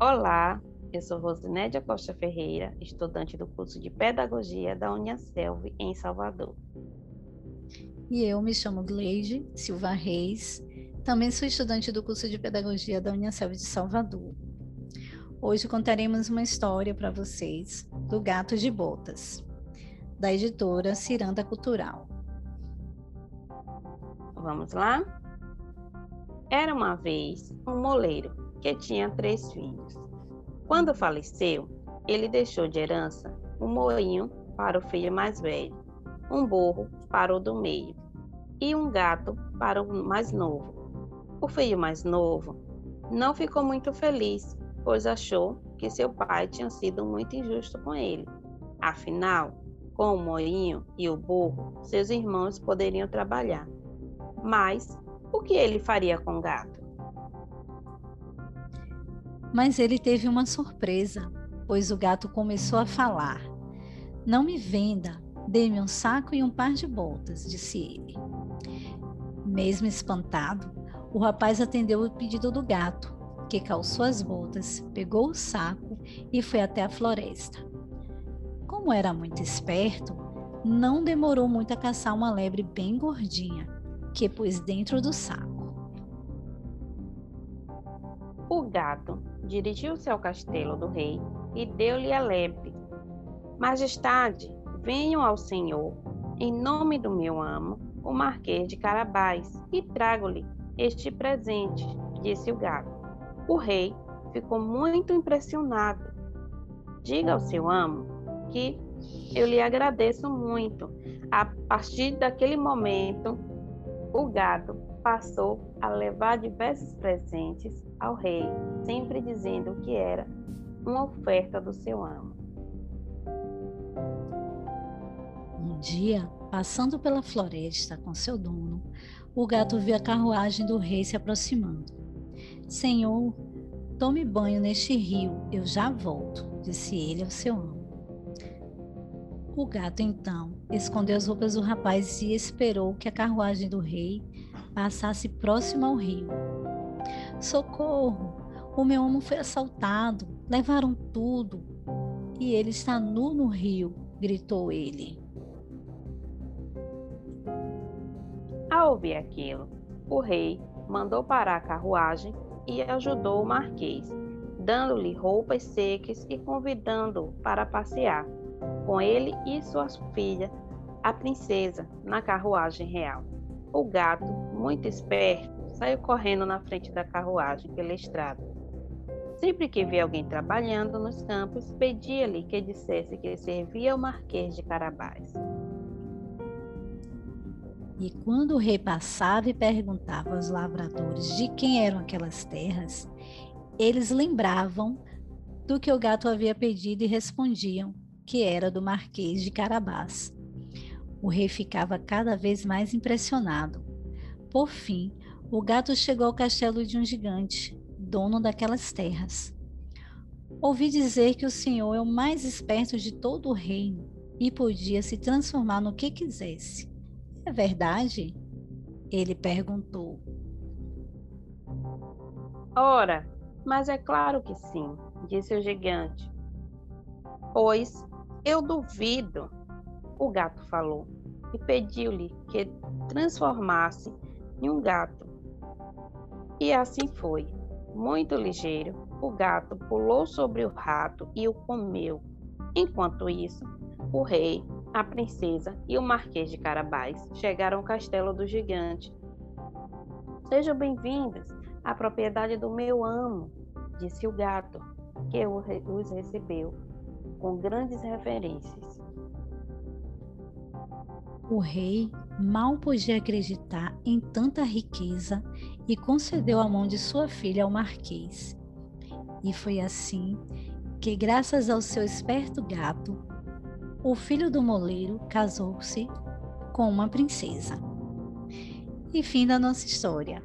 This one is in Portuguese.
Olá, eu sou Rosinédia Costa Ferreira, estudante do curso de Pedagogia da Uniaselv em Salvador. E eu me chamo Gleide Silva Reis, também sou estudante do curso de Pedagogia da Uniaselv de Salvador. Hoje contaremos uma história para vocês do Gato de Botas, da editora Ciranda Cultural. Vamos lá? Era uma vez um moleiro que tinha três filhos. Quando faleceu, ele deixou de herança um moinho para o filho mais velho, um burro para o do meio e um gato para o mais novo. O filho mais novo não ficou muito feliz, pois achou que seu pai tinha sido muito injusto com ele. Afinal, com o moinho e o burro, seus irmãos poderiam trabalhar. Mas o que ele faria com o gato? Mas ele teve uma surpresa, pois o gato começou a falar. Não me venda, dê-me um saco e um par de botas, disse ele. Mesmo espantado, o rapaz atendeu o pedido do gato, que calçou as botas, pegou o saco e foi até a floresta. Como era muito esperto, não demorou muito a caçar uma lebre bem gordinha, que pôs dentro do saco. O gato dirigiu-se ao castelo do rei e deu-lhe a lebre. Majestade, venham ao senhor, em nome do meu amo, o Marquês de Carabás, e trago-lhe este presente, disse o gato. O rei ficou muito impressionado. Diga ao seu amo que eu lhe agradeço muito. A partir daquele momento, o gato passou a levar diversos presentes ao rei, sempre dizendo que era uma oferta do seu amo. Um dia, passando pela floresta com seu dono, o gato viu a carruagem do rei se aproximando. Senhor, tome banho neste rio, eu já volto, disse ele ao seu amo. O gato então escondeu as roupas do rapaz e esperou que a carruagem do rei passasse próximo ao rio. Socorro! O meu amo foi assaltado, levaram tudo e ele está nu no rio, gritou ele. Ao ouvir aquilo, o rei mandou parar a carruagem e ajudou o marquês, dando-lhe roupas secas e convidando-o para passear com ele e sua filha, a princesa, na carruagem real. O gato, muito esperto, saiu correndo na frente da carruagem pela estrada. Sempre que via alguém trabalhando nos campos, pedia-lhe que dissesse que servia ao Marquês de Carabás. E quando o rei passava e perguntava aos lavradores de quem eram aquelas terras, eles lembravam do que o gato havia pedido e respondiam que era do Marquês de Carabás. O rei ficava cada vez mais impressionado. Por fim, o gato chegou ao castelo de um gigante, dono daquelas terras. Ouvi dizer que o senhor é o mais esperto de todo o reino e podia se transformar no que quisesse. É verdade? Ele perguntou. Ora, mas é claro que sim, disse o gigante. Pois eu duvido, o gato falou e pediu-lhe que transformasse em um gato e assim foi. Muito ligeiro, o gato pulou sobre o rato e o comeu. Enquanto isso, o rei, a princesa e o marquês de Carabás chegaram ao castelo do gigante. Sejam bem-vindos à propriedade do meu amo, disse o gato, que os recebeu com grandes reverências. O rei mal podia acreditar em tanta riqueza e concedeu a mão de sua filha ao marquês. E foi assim que, graças ao seu esperto gato, o filho do moleiro casou-se com uma princesa. E fim da nossa história.